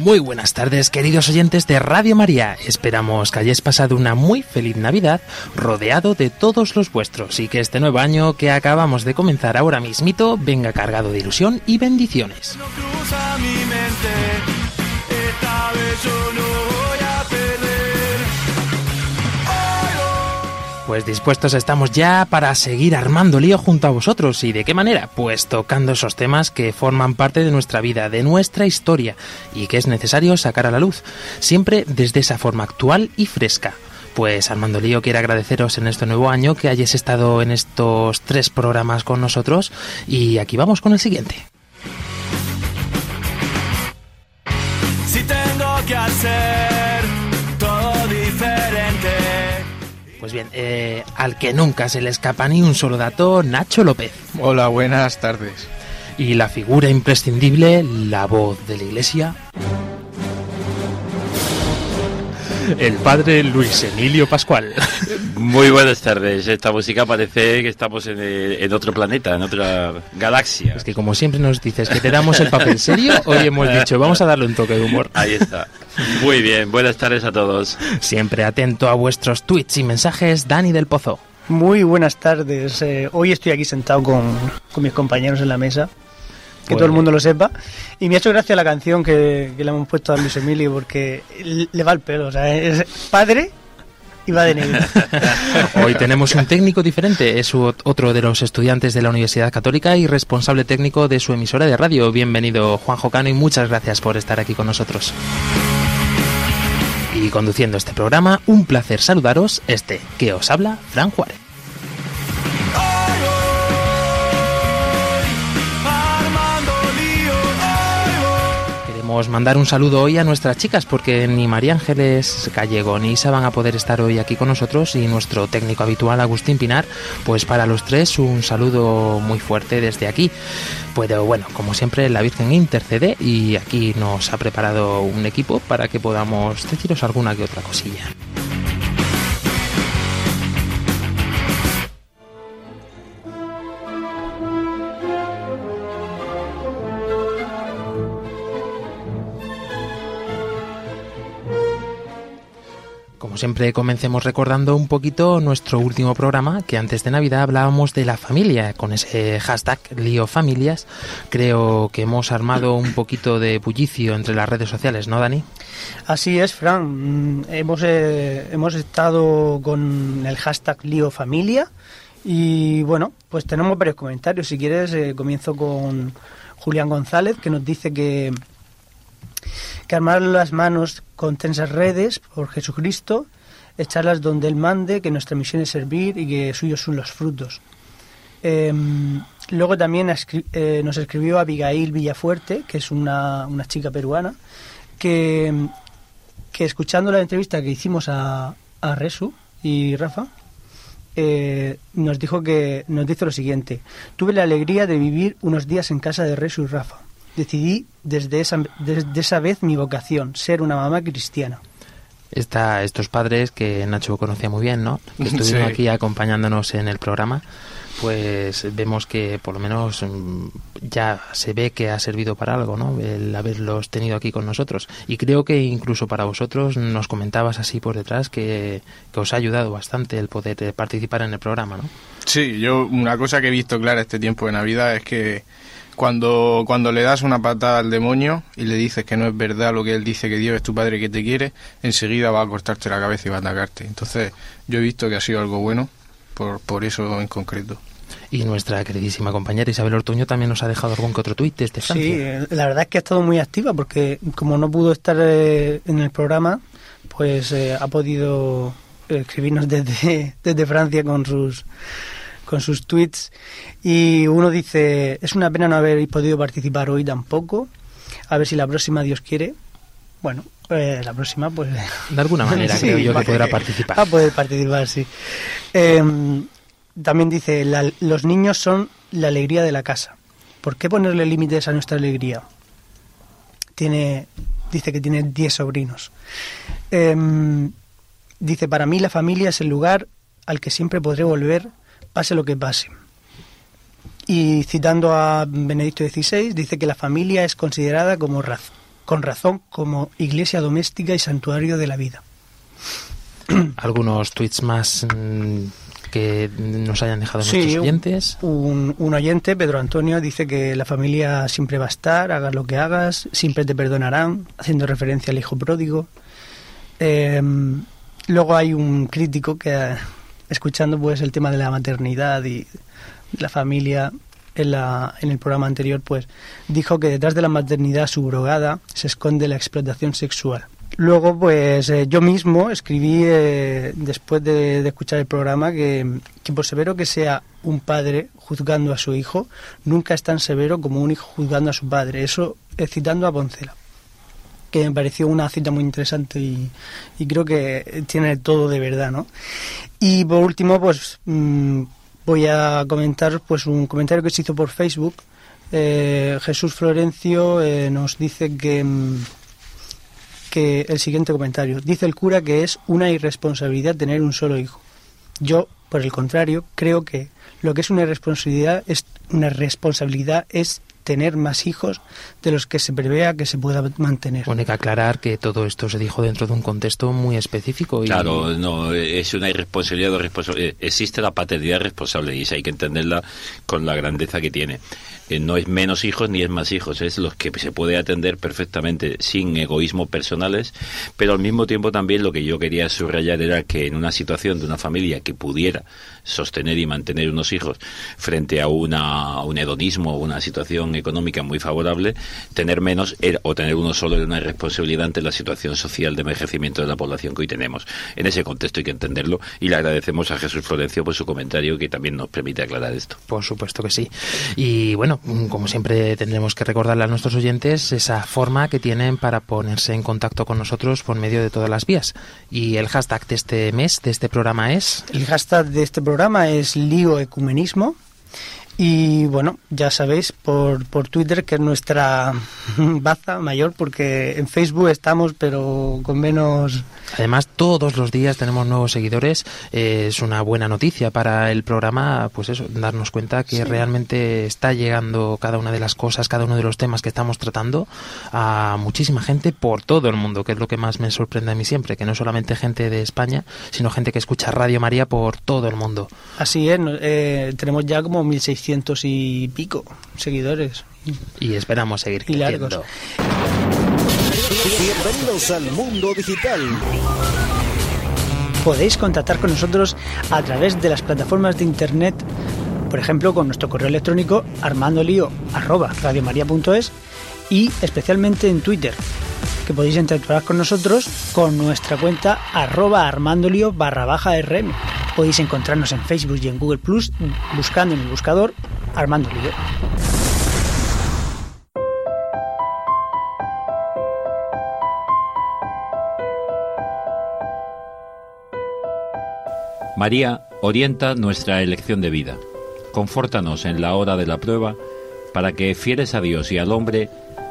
Muy buenas tardes, queridos oyentes de Radio María. Esperamos que hayáis pasado una muy feliz Navidad rodeado de todos los vuestros y que este nuevo año que acabamos de comenzar ahora mismito venga cargado de ilusión y bendiciones. No cruza mi mente. Esta vez Pues dispuestos estamos ya para seguir armando lío junto a vosotros. ¿Y de qué manera? Pues tocando esos temas que forman parte de nuestra vida, de nuestra historia y que es necesario sacar a la luz, siempre desde esa forma actual y fresca. Pues Armando Lío quiere agradeceros en este nuevo año que hayáis estado en estos tres programas con nosotros y aquí vamos con el siguiente. Si tengo que hacer Pues bien, eh, al que nunca se le escapa ni un solo dato, Nacho López. Hola, buenas tardes. Y la figura imprescindible, la voz de la iglesia. El padre Luis Emilio Pascual. Muy buenas tardes. Esta música parece que estamos en, eh, en otro planeta, en otra galaxia. Es que como siempre nos dices que te damos el papel serio, hoy hemos dicho, vamos a darle un toque de humor. Ahí está. Muy bien, buenas tardes a todos. Siempre atento a vuestros tweets y mensajes, Dani del Pozo. Muy buenas tardes. Eh, hoy estoy aquí sentado con, con mis compañeros en la mesa. Que todo el mundo lo sepa. Y me ha hecho gracia la canción que, que le hemos puesto a Luis Emilio porque le va el pelo. O sea, es padre y va de negro. Hoy tenemos un técnico diferente, es otro de los estudiantes de la Universidad Católica y responsable técnico de su emisora de radio. Bienvenido, Juanjo Cano, y muchas gracias por estar aquí con nosotros. Y conduciendo este programa, un placer saludaros, este que os habla, Fran Juárez. Mandar un saludo hoy a nuestras chicas porque ni María Ángeles Gallego ni Isa van a poder estar hoy aquí con nosotros y nuestro técnico habitual Agustín Pinar, pues para los tres un saludo muy fuerte desde aquí. Pero bueno, como siempre la Virgen intercede y aquí nos ha preparado un equipo para que podamos deciros alguna que otra cosilla. Siempre, comencemos recordando un poquito nuestro último programa, que antes de Navidad hablábamos de la familia, con ese hashtag lío familias. Creo que hemos armado un poquito de bullicio entre las redes sociales, ¿no, Dani? Así es, Fran. Mm, Hemos, eh, hemos estado con el hashtag Lío Familia y bueno, pues tenemos varios comentarios. Si quieres, eh, comienzo con Julián González, que nos dice que, que armar las manos con tensas redes por Jesucristo, echarlas donde Él mande, que nuestra misión es servir y que suyos son los frutos. Em, luego también eh, nos escribió Abigail Villafuerte, que es una, una chica peruana, que, que escuchando la entrevista que hicimos a, a Resu y Rafa, eh, nos dijo que nos dice lo siguiente: tuve la alegría de vivir unos días en casa de Resu y Rafa. Decidí desde esa, desde esa vez mi vocación, ser una mamá cristiana. Está estos padres que Nacho conocía muy bien, ¿no? Que estuvieron Sí. aquí acompañándonos en el programa. Pues vemos que por lo menos mm, ya se ve que ha servido para algo, ¿no? El haberlos tenido aquí con nosotros. Y creo que incluso para vosotros nos comentabas así por detrás que, que os ha ayudado bastante el poder eh, participar en el programa, ¿no? Sí, yo una cosa que he visto clara este tiempo de Navidad es que cuando, cuando le das una patada al demonio y le dices que no es verdad lo que él dice, que Dios es tu padre que te quiere, enseguida va a cortarte la cabeza y va a atacarte. Entonces yo he visto que ha sido algo bueno por, por eso en concreto. Y nuestra queridísima compañera Isabel Ortuño también nos ha dejado algún que otro tuit desde Francia. Sí, eh, la verdad es que ha estado muy activa porque como no pudo estar eh, en el programa, pues eh, ha podido escribirnos desde, desde Francia con sus con sus tweets y uno dice es una pena no haber podido participar hoy tampoco a ver si la próxima Dios quiere bueno, eh, la próxima, pues. De alguna manera Sí, creo yo que podrá participar. Va a poder participar, sí. Eh, también dice: "La- los niños son la alegría de la casa. ¿Por qué ponerle límites a nuestra alegría? Tiene, dice que tiene 10 sobrinos. Em, dice: Para mí, la familia es el lugar al que siempre podré volver, pase lo que pase. Y citando a Benedicto XVI, dice que la familia es considerada como raz- con razón como iglesia doméstica y santuario de la vida. Algunos tweets más mm, que nos hayan dejado Sí, nuestros oyentes. Un, un oyente, Pedro Antonio, dice que la familia siempre va a estar, hagas lo que hagas, siempre te perdonarán, haciendo referencia al hijo pródigo. Eh, luego hay un crítico que, escuchando pues el tema de la maternidad y la familia en, la, en el programa anterior, pues dijo que detrás de la maternidad subrogada se esconde la explotación sexual. Luego, pues eh, yo mismo escribí, eh, después de, escuchar el programa, que, que por severo que sea un padre juzgando a su hijo, nunca es tan severo como un hijo juzgando a su padre. Eso eh, citando a Poncela, que me pareció una cita muy interesante y, y creo que tiene todo de verdad, ¿no? Y por último, pues mm, voy a comentar pues un comentario que se hizo por Facebook. Eh, Jesús Florencio eh, nos dice que, mm, que el siguiente comentario. Dice el cura que es una irresponsabilidad tener un solo hijo. Yo, por el contrario, creo que lo que es una responsabilidad es una responsabilidad es tener más hijos de los que se prevea que se pueda mantener. Bueno, hay que aclarar que todo esto se dijo dentro de un contexto muy específico. Y... Claro, no, es una irresponsabilidad. o responsa- eh, Existe la paternidad responsable y esa hay que entenderla con la grandeza que tiene. No es menos hijos ni es más hijos, es los que se puede atender perfectamente sin egoísmos personales, pero al mismo tiempo también lo que yo quería subrayar era que en una situación de una familia que pudiera sostener y mantener unos hijos frente a una, un hedonismo o una situación económica muy favorable, tener menos era- o tener uno solo era una irresponsabilidad ante la situación social de envejecimiento de la población que hoy tenemos. En ese contexto hay que entenderlo y le agradecemos a Jesús Florencio por su comentario que también nos permite aclarar esto. Por supuesto que sí. Y bueno, como siempre tendremos que recordarle a nuestros oyentes esa forma que tienen para ponerse en contacto con nosotros por medio de todas las vías. Y el hashtag de este mes, de este programa es... El hashtag de este programa es lío ecumenismo. Y bueno, ya sabéis por, por Twitter que es nuestra baza mayor, porque en Facebook estamos, pero con menos. Además, todos los días tenemos nuevos seguidores. Eh, es una buena noticia para el programa, pues eso, darnos cuenta que realmente está llegando cada una de las cosas, cada uno de los temas que estamos tratando a muchísima gente por todo el mundo, que es lo que más me sorprende a mí siempre, que no solamente gente de España, sino gente que escucha Radio María por todo el mundo. Así es, eh, tenemos ya como 1600 y pico seguidores. Y esperamos seguir creciendo. largos. Bienvenidos al mundo digital. Podéis contactar con nosotros a través de las plataformas de internet, por ejemplo, con nuestro correo electrónico armandolio@radiomaria.es y especialmente en Twitter, que podéis interactuar con nosotros con nuestra cuenta arroba armandolio barra baja rm. Podéis encontrarnos en Facebook y en Google Plus buscando en el buscador Armando Lío. María orienta nuestra elección de vida. Confórtanos en la hora de la prueba para que, fieles a Dios y al hombre,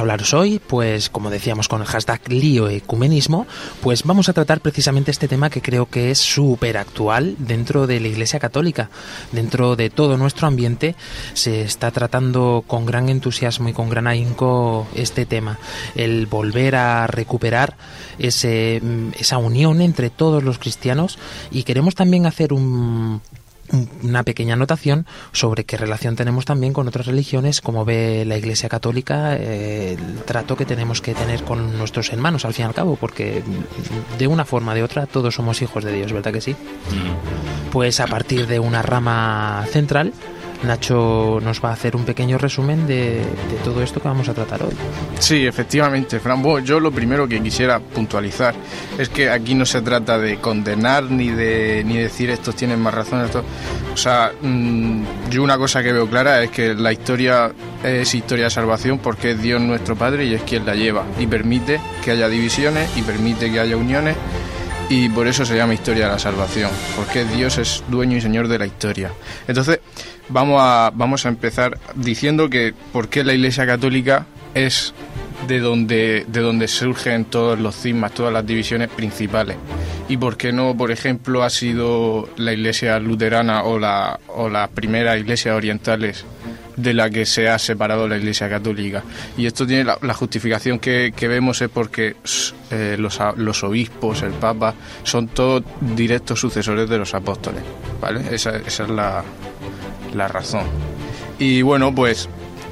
Hablaros hoy? Pues como decíamos con el hashtag lío ecumenismo, pues vamos a tratar precisamente este tema que creo que es súper actual dentro de la Iglesia Católica. Dentro de todo nuestro ambiente se está tratando con gran entusiasmo y con gran ahínco este tema. El volver a recuperar ese, esa unión entre todos los cristianos y queremos también hacer un una pequeña anotación sobre qué relación tenemos también con otras religiones, como ve la Iglesia Católica, eh, el trato que tenemos que tener con nuestros hermanos, al fin y al cabo, porque de una forma o de otra todos somos hijos de Dios, ¿verdad que sí? Pues a partir de una rama central, Nacho nos va a hacer un pequeño resumen de, todo esto que vamos a tratar hoy. Sí, efectivamente, Fran. Bueno, yo lo primero que quisiera puntualizar es que aquí no se trata de condenar ni de ni decir estos tienen más razón. Estos... O sea, mm, yo una cosa que veo clara es que la historia es historia de salvación porque es Dios nuestro Padre y es quien la lleva y permite que haya divisiones y permite que haya uniones y por eso se llama historia de la salvación, porque Dios es dueño y señor de la historia. Entonces, vamos a, vamos a empezar diciendo que por qué la Iglesia Católica es de donde, de donde surgen todos los cismas, todas las divisiones principales. Y por qué no, por ejemplo, ha sido la Iglesia luterana o, la, o las primeras iglesias orientales de la que se ha separado la Iglesia Católica. Y esto tiene la, justificación que, que, vemos es porque eh, los, los, obispos, el Papa, son todos directos sucesores de los apóstoles. ¿vale? Esa, esa es la, la, razón. Y bueno, pues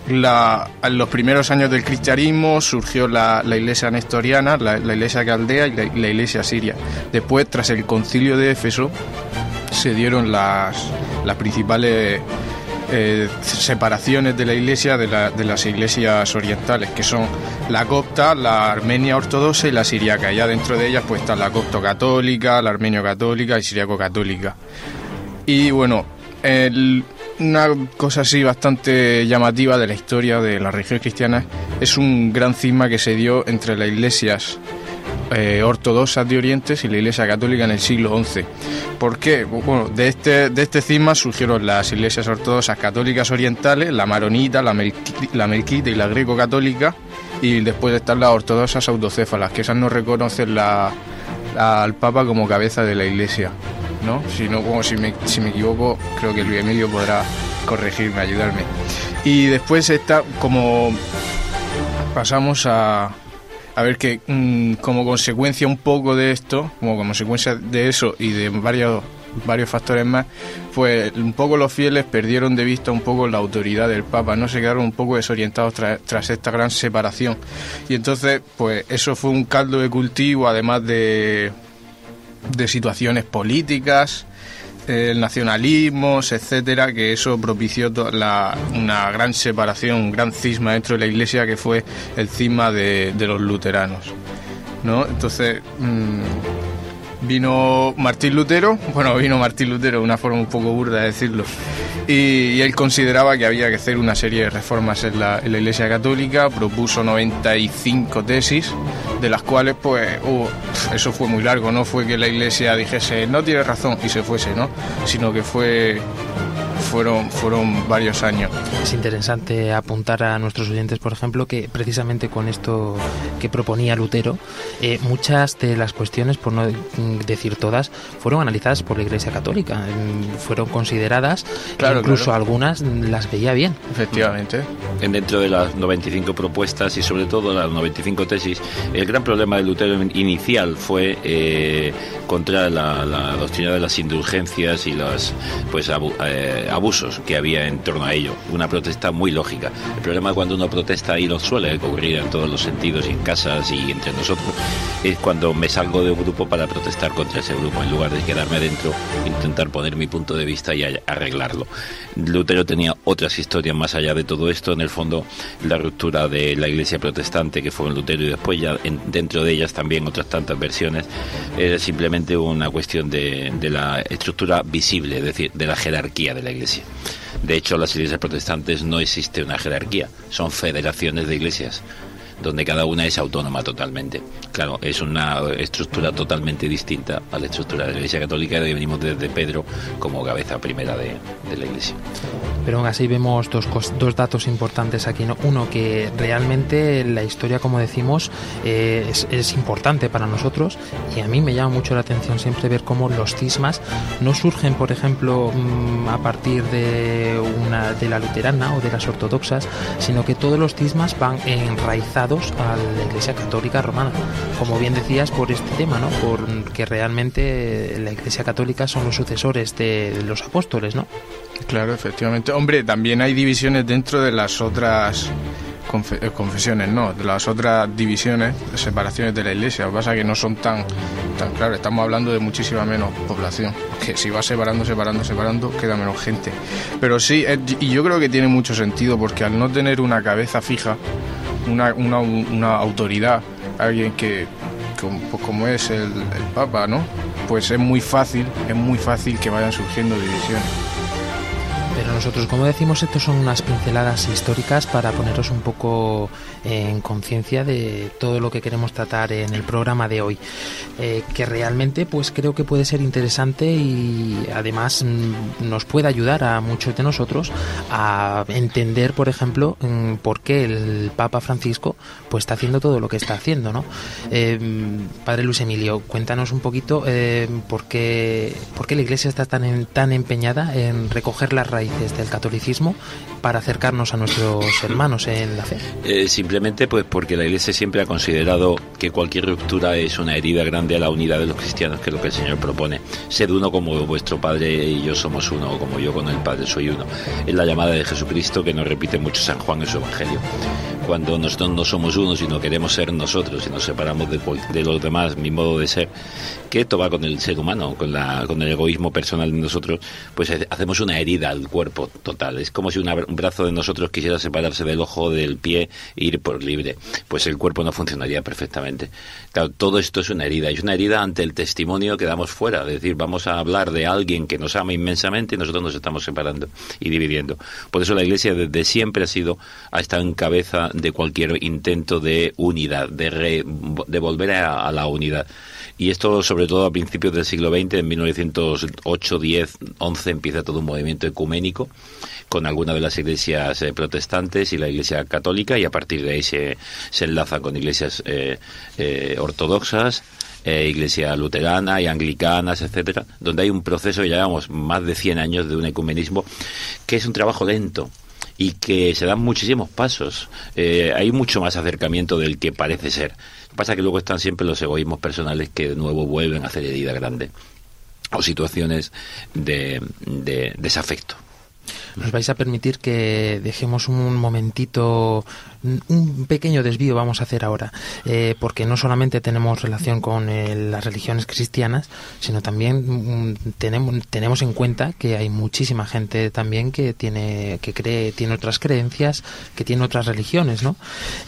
la, en los primeros años del cristianismo surgió la, la iglesia nestoriana, la, iglesia caldea y la, iglesia siria. Después, tras el concilio de Éfeso, se dieron las, las principales eh, separaciones de la iglesia de, las iglesias orientales, que son la copta, la armenia ortodoxa y la siriaca. Ya dentro de ellas pues está la copto católica, la armenio católica y siriaco católica. Y bueno, el, una cosa así bastante llamativa de la historia de la religión cristiana es un gran cisma que se dio entre las iglesias eh, ortodoxas de Oriente y la Iglesia Católica en el siglo XI. ¿Por qué? Bueno, de este, de este cisma surgieron las iglesias ortodoxas católicas orientales, la maronita, la, melqui, la melquita y la greco-católica, y después están las ortodoxas autocéfalas, que esas no reconocen al Papa como cabeza de la Iglesia. ¿No? Si, no, como si, me, si me equivoco, creo que Luis Emilio podrá corregirme, ayudarme. Y después está como pasamos a, a ver que mmm, como consecuencia un poco de esto, como consecuencia de eso y de varios varios factores más, pues un poco los fieles perdieron de vista un poco la autoridad del Papa, no se quedaron un poco desorientados tras esta gran separación. Y entonces, pues eso fue un caldo de cultivo, además de, de situaciones políticas, el nacionalismo, etcétera, que eso propició la, una gran separación, un gran cisma dentro de la iglesia que fue el cisma de, de los luteranos. ¿no? Entonces mmm, vino Martín Lutero, bueno, vino Martín Lutero, una forma un poco burda de decirlo, y, él consideraba que había que hacer una serie de reformas en la, en la iglesia católica, propuso 95 tesis, de las cuales pues eso fue muy largo, no fue que la iglesia dijese no tiene razón y se fuese, ¿no? Sino que fue fueron, fueron varios años. Es interesante apuntar a nuestros oyentes, por ejemplo, que precisamente con esto que proponía Lutero, eh, muchas de las cuestiones, por no decir todas, fueron analizadas por la Iglesia Católica, fueron consideradas, claro, incluso claro. algunas las veía bien. Efectivamente. Dentro de las 95 propuestas y sobre todo las 95 tesis, el gran problema de Lutero inicial fue eh, contra la, la, doctrina de las indulgencias y los pues, abu, eh, abusos que había en torno a ello. Una protesta muy lógica. El problema cuando uno protesta, y lo suele ocurrir en todos los sentidos, y en casas y entre nosotros, es cuando me salgo de un grupo para protestar contra ese grupo, en lugar de quedarme dentro, intentar poner mi punto de vista y arreglarlo. Lutero tenía otras historias más allá de todo esto. En el fondo, la ruptura de la iglesia protestante, que fue en Lutero, y después ya en, dentro de ellas también otras tantas versiones, era simplemente una cuestión de, de la estructura visible, es decir, de la jerarquía de la iglesia. De hecho, las iglesias protestantes no existe una jerarquía, son federaciones de iglesias donde cada una es autónoma totalmente. Claro, es una estructura totalmente distinta a la estructura de la Iglesia Católica y venimos desde Pedro como cabeza primera de, la Iglesia. Pero aún así vemos dos, dos datos importantes aquí. ¿no? Uno, que realmente la historia, como decimos, eh, es, es importante para nosotros y a mí me llama mucho la atención siempre ver cómo los cismas no surgen, por ejemplo, mm, a partir de, una, de la luterana o de las ortodoxas, sino que todos los cismas van enraizados a la Iglesia Católica Romana. Como bien decías, por este tema, ¿no? Por que realmente la Iglesia Católica son los sucesores de los apóstoles, ¿no? Claro, efectivamente. Hombre, también hay divisiones dentro de las otras eh, confesiones, no, de las otras divisiones, separaciones de la iglesia. Lo que pasa es que no son tan, tan claras. Estamos hablando de muchísima menos población. Que si va separando, separando, separando, queda menos gente. Pero sí, y yo creo que tiene mucho sentido porque al no tener una cabeza fija, una, una, una autoridad, alguien que, como, pues como es el, el Papa, ¿no? Pues es muy fácil, es muy fácil que vayan surgiendo divisiones. Nosotros, como decimos, estos son unas pinceladas históricas para poneros un poco en conciencia de todo lo que queremos tratar en el programa de hoy, eh, que realmente pues creo que puede ser interesante y además mm, nos puede ayudar a muchos de nosotros a entender, por ejemplo, mm, por qué el Papa Francisco pues está haciendo todo lo que está haciendo, ¿no? Eh, padre Luis Emilio, cuéntanos un poquito eh, por qué por qué la Iglesia está tan tan empeñada en recoger las raíces del catolicismo para acercarnos a nuestros hermanos en la fe. Eh, simplemente pues porque la Iglesia siempre ha considerado que cualquier ruptura es una herida grande a la unidad de los cristianos, que es lo que el Señor propone. Sed uno como vuestro Padre y yo somos uno, o como yo con el Padre soy uno. Es la llamada de Jesucristo que nos repite mucho San Juan en su Evangelio. Cuando nosotros no somos uno, sino queremos ser nosotros y nos separamos de los demás, mi modo de ser, que esto va con el ser humano, con, la, con el egoísmo personal de nosotros, pues hacemos una herida al cuerpo total. Es como si un brazo de nosotros quisiera separarse del ojo, del pie e ir por libre. Pues el cuerpo no funcionaría perfectamente. Claro, todo esto es una herida. Es una herida ante el testimonio que damos fuera. Es decir, vamos a hablar de alguien que nos ama inmensamente y nosotros nos estamos separando y dividiendo. Por eso la Iglesia desde siempre ha sido, ha estado en cabeza de cualquier intento de unidad, de, re- de volver a, a la unidad. Y esto, sobre todo a principios del siglo XX, en 1908, 10, 11, empieza todo un movimiento ecuménico con algunas de las iglesias eh, protestantes y la iglesia católica, y a partir de ahí se, se enlaza con iglesias eh, eh, ortodoxas, iglesia luterana y anglicanas, etcétera, donde hay un proceso, ya llevamos más de 100 años de un ecumenismo, que es un trabajo lento y que se dan muchísimos pasos. Hay mucho más acercamiento del que parece ser. Pasa que luego están siempre los egoísmos personales que de nuevo vuelven a hacer herida grande o situaciones de, de desafecto. Nos vais a permitir que dejemos un momentito, un pequeño desvío vamos a hacer ahora, eh, porque no solamente tenemos relación con eh, las religiones cristianas, sino también mm, tenemos, tenemos en cuenta que hay muchísima gente también que tiene, que cree, tiene otras creencias, que tiene otras religiones, ¿no?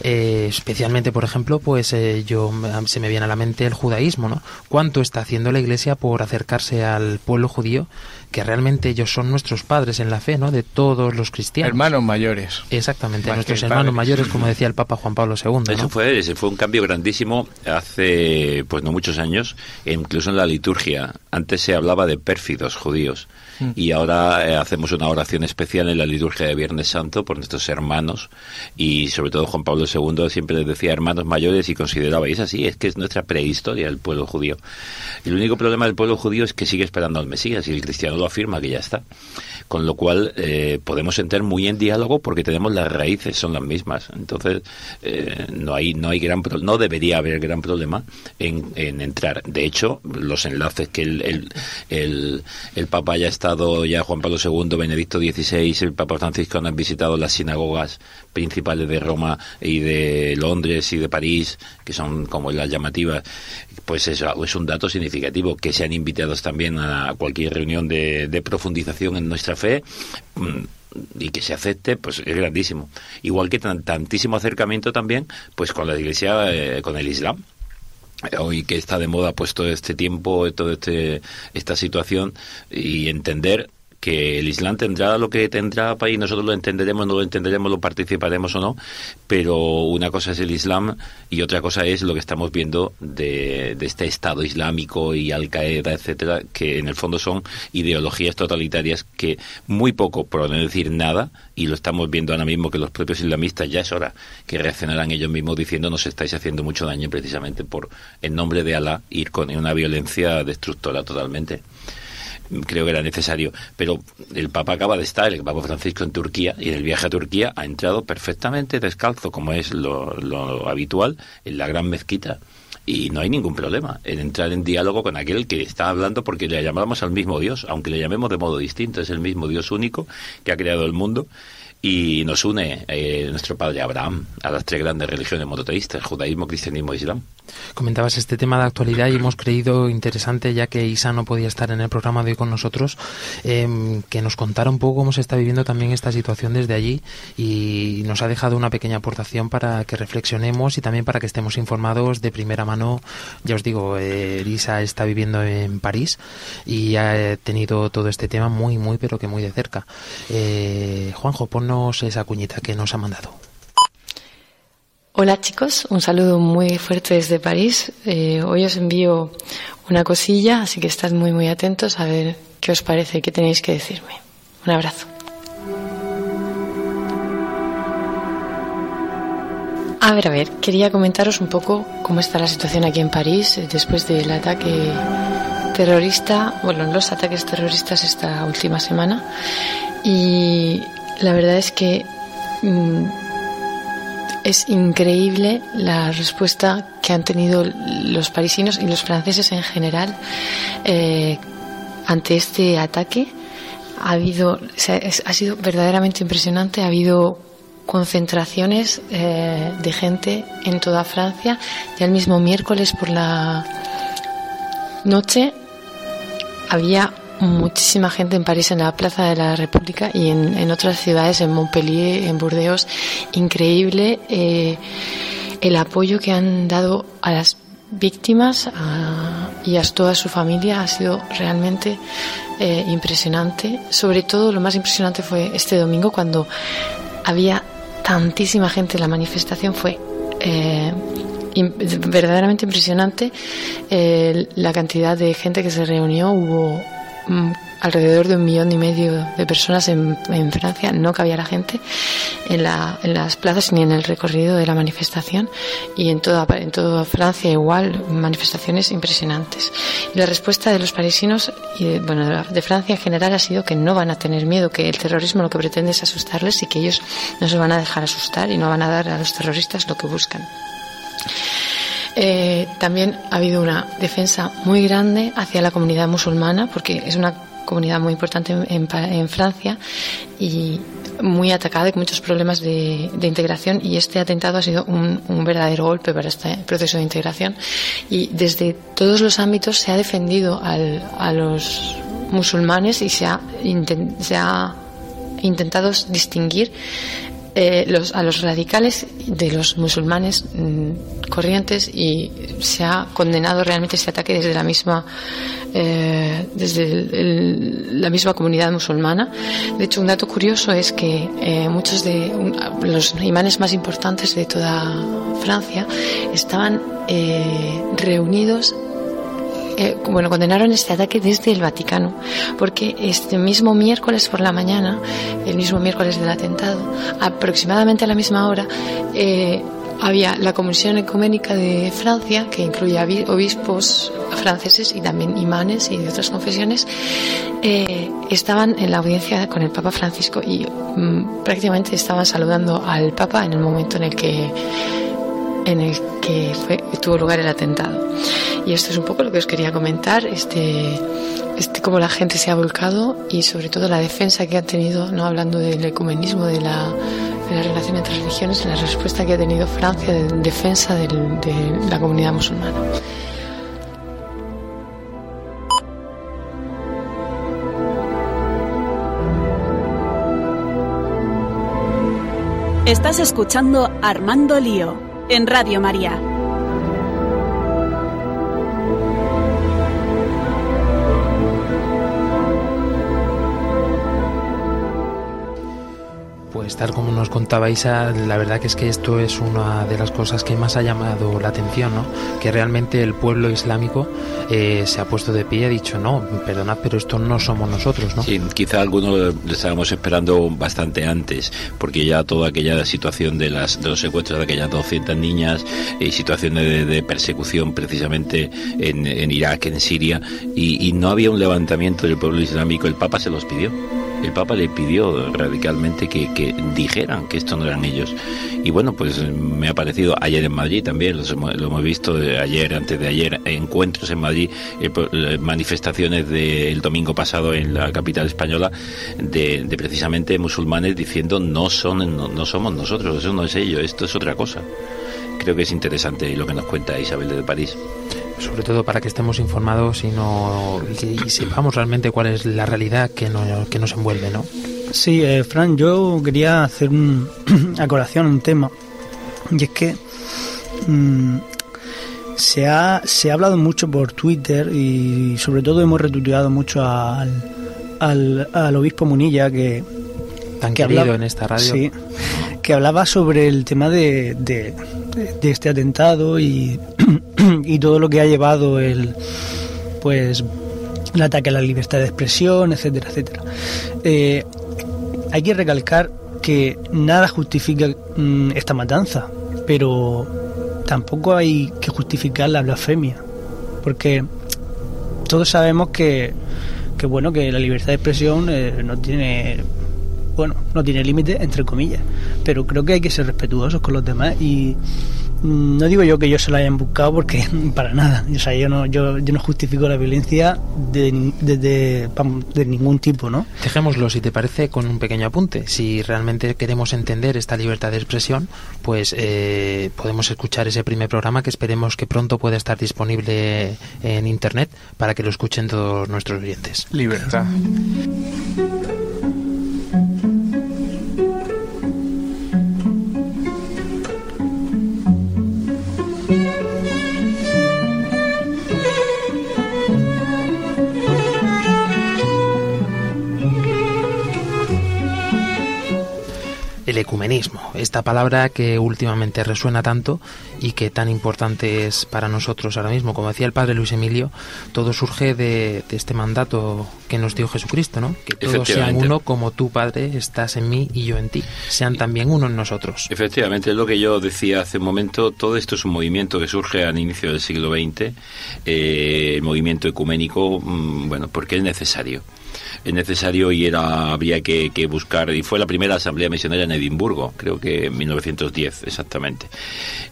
Eh, especialmente, por ejemplo, pues eh, yo se me viene a la mente el judaísmo, ¿no? ¿Cuánto está haciendo la Iglesia por acercarse al pueblo judío? que realmente ellos son nuestros padres en la fe, ¿no? De todos los cristianos. Hermanos mayores. Exactamente, Más nuestros hermanos padres. Como decía el Papa Juan Pablo II. ¿no? Eso fue, ese fue un cambio grandísimo hace, pues no muchos años, e incluso en la liturgia. Antes se hablaba de pérfidos judíos Mm. y ahora eh, hacemos una oración especial en la liturgia de Viernes Santo por nuestros hermanos y sobre todo Juan Pablo II siempre les decía hermanos mayores y consideraba, y es así, es que es nuestra prehistoria el pueblo judío. El único problema del pueblo judío es que sigue esperando al Mesías y el cristiano lo afirma que ya está. Con lo cual eh, podemos entrar muy en diálogo porque tenemos las raíces, son las mismas. Entonces eh, no hay no hay gran no debería haber gran problema en, en entrar. De hecho, los enlaces que el, el, el, el Papa haya ya Juan Pablo II, Benedicto XVI, el Papa Francisco han visitado las sinagogas principales de Roma y de Londres y de París, que son como las llamativas, pues eso es un dato significativo, que sean invitados también a cualquier reunión de, de profundización en nuestra fe mm, y que se acepte, pues es grandísimo. Igual que tan, tantísimo acercamiento también, pues con la Iglesia, eh, con el Islam hoy que está de moda pues todo este tiempo, toda este, esta situación y entender que el Islam tendrá lo que tendrá y nosotros lo entenderemos, no lo entenderemos, lo participaremos o no, pero una cosa es el Islam y otra cosa es lo que estamos viendo de, de este Estado Islámico y Al Qaeda, etcétera, que en el fondo son ideologías totalitarias que muy poco, por no decir nada, y lo estamos viendo ahora mismo que los propios islamistas ya es hora que reaccionarán ellos mismos diciendo nos estáis haciendo mucho daño precisamente por en nombre de Alá ir con una violencia destructora totalmente creo que era necesario. Pero el Papa acaba de estar, el Papa Francisco en Turquía, y en el viaje a Turquía ha entrado perfectamente descalzo, como es lo, lo habitual, en la gran mezquita. Y no hay ningún problema en entrar en diálogo con aquel que está hablando porque le llamamos al mismo Dios, aunque le llamemos de modo distinto, es el mismo Dios único que ha creado el mundo y nos une eh, nuestro padre Abraham a las tres grandes religiones monoteístas, judaísmo, cristianismo e islam. Comentabas este tema de actualidad y hemos creído interesante, ya que Isa no podía estar en el programa de hoy con nosotros, em, que nos contara un poco cómo se está viviendo también esta situación desde allí y nos ha dejado una pequeña aportación para que reflexionemos y también para que estemos informados de primera mano. Ya os digo, eh, Isa está viviendo en París y ha tenido todo este tema muy, muy, pero que muy de cerca. Eh, Juanjo, ponnos esa cuñita que nos ha mandado. Hola chicos, un saludo muy fuerte desde París. Eh, hoy os envío una cosilla, así que estad muy muy atentos a ver qué os parece qué tenéis que decirme. Un abrazo. A ver, a ver, quería comentaros un poco cómo está la situación aquí en París eh, después del ataque terrorista, bueno, los ataques terroristas esta última semana. Y la verdad es que mm, es increíble la respuesta que han tenido los parisinos y los franceses en general eh, ante este ataque. Ha habido, ha sido verdaderamente impresionante. Ha habido concentraciones eh, de gente en toda Francia. Ya el mismo miércoles por la noche había muchísima gente en París, en la Plaza de la República y en, otras ciudades, en Montpellier, en Burdeos. Increíble eh, el apoyo que han dado a las víctimas y a toda su familia ha sido realmente eh, impresionante. Sobre todo, lo más impresionante fue este domingo cuando había tantísima gente en la manifestación. Fue eh, verdaderamente impresionante la cantidad de gente que se reunió. Hubo alrededor de un millón y medio de personas en, Francia, no cabía la gente en, las plazas ni en el recorrido de la manifestación y en toda, en toda Francia igual manifestaciones impresionantes. Y la respuesta de los parisinos y de, bueno, de Francia en general ha sido que no van a tener miedo, que el terrorismo lo que pretende es asustarles y que ellos no se van a dejar asustar y no van a dar a los terroristas lo que buscan. Eh, también ha habido una defensa muy grande hacia la comunidad musulmana, porque es una comunidad muy importante en, Francia y muy atacada y con muchos problemas de, integración. Y este atentado ha sido un, verdadero golpe para este proceso de integración. Y desde todos los ámbitos se ha defendido a los musulmanes y se ha, se ha intentado distinguir eh, los, a los radicales de los musulmanes mm, corrientes y se ha condenado realmente este ataque desde la misma eh, desde la misma comunidad musulmana. De hecho, un dato curioso es que eh, muchos de los imanes más importantes de toda Francia estaban reunidos eh, bueno, condenaron este ataque desde el Vaticano, porque este mismo miércoles por la mañana, el mismo miércoles del atentado, aproximadamente a la misma hora, eh, había la Comisión Ecuménica de Francia, que incluye obispos franceses y también imanes y de otras confesiones, eh, estaban en la audiencia con el Papa Francisco y mm, prácticamente estaban saludando al Papa en el momento en el que en el que tuvo lugar el atentado. Y esto es un poco lo que os quería comentar, este, este cómo la gente se ha volcado y sobre todo la defensa que ha tenido, no hablando del ecumenismo, de la, de la relación entre religiones, la respuesta que ha tenido Francia en defensa de la comunidad musulmana. Estás escuchando Armando Lío en Radio María. Pues tal como nos contaba Isa, la verdad que es que esto es una de las cosas que más ha llamado la atención, ¿no? Que realmente el pueblo islámico eh, se ha puesto de pie y ha dicho, no, perdonad, pero esto no somos nosotros, ¿no? Sí, quizá algunos lo estábamos esperando bastante antes, porque ya toda aquella situación de, las, de los secuestros de aquellas 200 niñas y situaciones de, de persecución precisamente en, en Irak, en Siria, y no había un levantamiento del pueblo islámico, el Papa se los pidió. El Papa le pidió radicalmente que, que dijeran que esto no eran ellos. Y bueno, pues me ha parecido ayer en Madrid también, lo hemos visto eh, ayer, antes de ayer, encuentros en Madrid, eh, po- eh, manifestaciones del domingo pasado en la capital española de, de precisamente musulmanes diciendo no son no, no somos nosotros, eso no es ello, esto es otra cosa. Creo que es interesante lo que nos cuenta Isabel de París. Sobre todo para que estemos informados y, no, y, sepamos realmente cuál es la realidad que, no- que nos envuelve, ¿no? Sí, eh, Fran, yo quería hacer un, a colación un tema. Y es que mm, se, ha, se ha hablado mucho por Twitter y sobre todo hemos retuiteado mucho al, al, al obispo Munilla que, Tan que querido hablaba- en esta radio. Sí, que hablaba sobre el tema de, de, de este atentado y, y todo lo que ha llevado el pues el ataque a la libertad de expresión, etcétera, etcétera. Eh, hay que recalcar que nada justifica mm, esta matanza, pero tampoco hay que justificar la blasfemia, porque todos sabemos que, que bueno que la libertad de expresión eh, no tiene no tiene límite entre comillas pero creo que hay que ser respetuosos con los demás y mm, no digo yo que ellos se lo hayan buscado porque para nada o sea yo no yo, yo no justifico la violencia de, de ningún tipo no Dejémoslo, si te parece, con un pequeño apunte. Si realmente queremos entender esta libertad de expresión, pues eh, podemos escuchar ese primer programa que esperemos que pronto pueda estar disponible en Internet para que lo escuchen todos nuestros oyentes. Libertad. El ecumenismo, esta palabra que últimamente resuena tanto y que tan importante es para nosotros ahora mismo. Como decía el padre Luis Emilio, todo surge de, de este mandato que nos dio Jesucristo, ¿no? Que todos sean uno como tú, Padre, estás en mí y yo en ti. Sean también uno en nosotros. Efectivamente, es lo que yo decía hace un momento, todo esto es un movimiento que surge al inicio del siglo XX, eh, el movimiento ecuménico, mm, bueno, porque es necesario. Es necesario y era habría que, que buscar, y fue la primera asamblea misionera en Edimburgo, creo que en 1910 exactamente.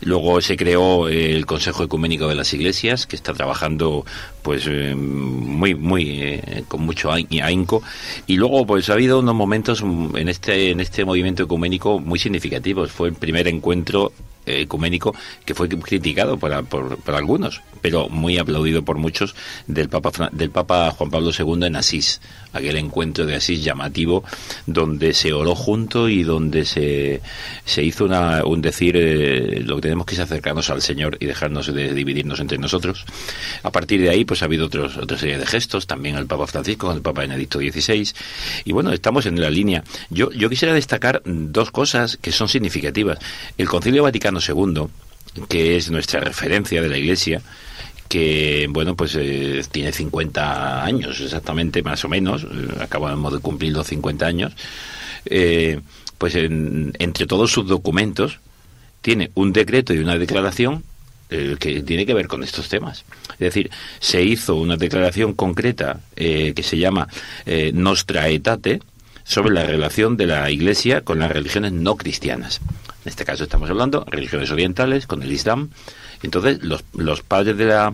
Luego se creó el Consejo Ecuménico de las Iglesias, que está trabajando pues eh, muy, muy, eh, con mucho ahínco, y luego pues ha habido unos momentos mm, en este, en este movimiento ecuménico muy significativos. Fue el primer encuentro eh, ecuménico que fue criticado por, por, algunos, pero muy aplaudido por muchos del Papa, del Papa Juan Pablo II en Asís, aquel encuentro de Asís llamativo donde se oró junto y donde se, se hizo una, un decir eh, lo que tenemos que es acercarnos al Señor y dejarnos de dividirnos entre nosotros. A partir de ahí pues ha habido otros, otra serie de gestos, también el Papa Francisco, con el Papa Benedicto XVI, y bueno, estamos en la línea. Yo, yo quisiera destacar dos cosas que son significativas. El Concilio Vaticano II, que es nuestra referencia de la Iglesia, que bueno pues eh, tiene 50 años exactamente más o menos eh, acabamos de cumplir los 50 años eh, pues en- entre todos sus documentos tiene un decreto y una declaración eh, que tiene que ver con estos temas. Es decir, se hizo una declaración concreta eh, que se llama Nostra Aetate sobre la relación de la Iglesia con las religiones no cristianas. En este caso estamos hablando religiones orientales con el Islam. Entonces, los, los padres de la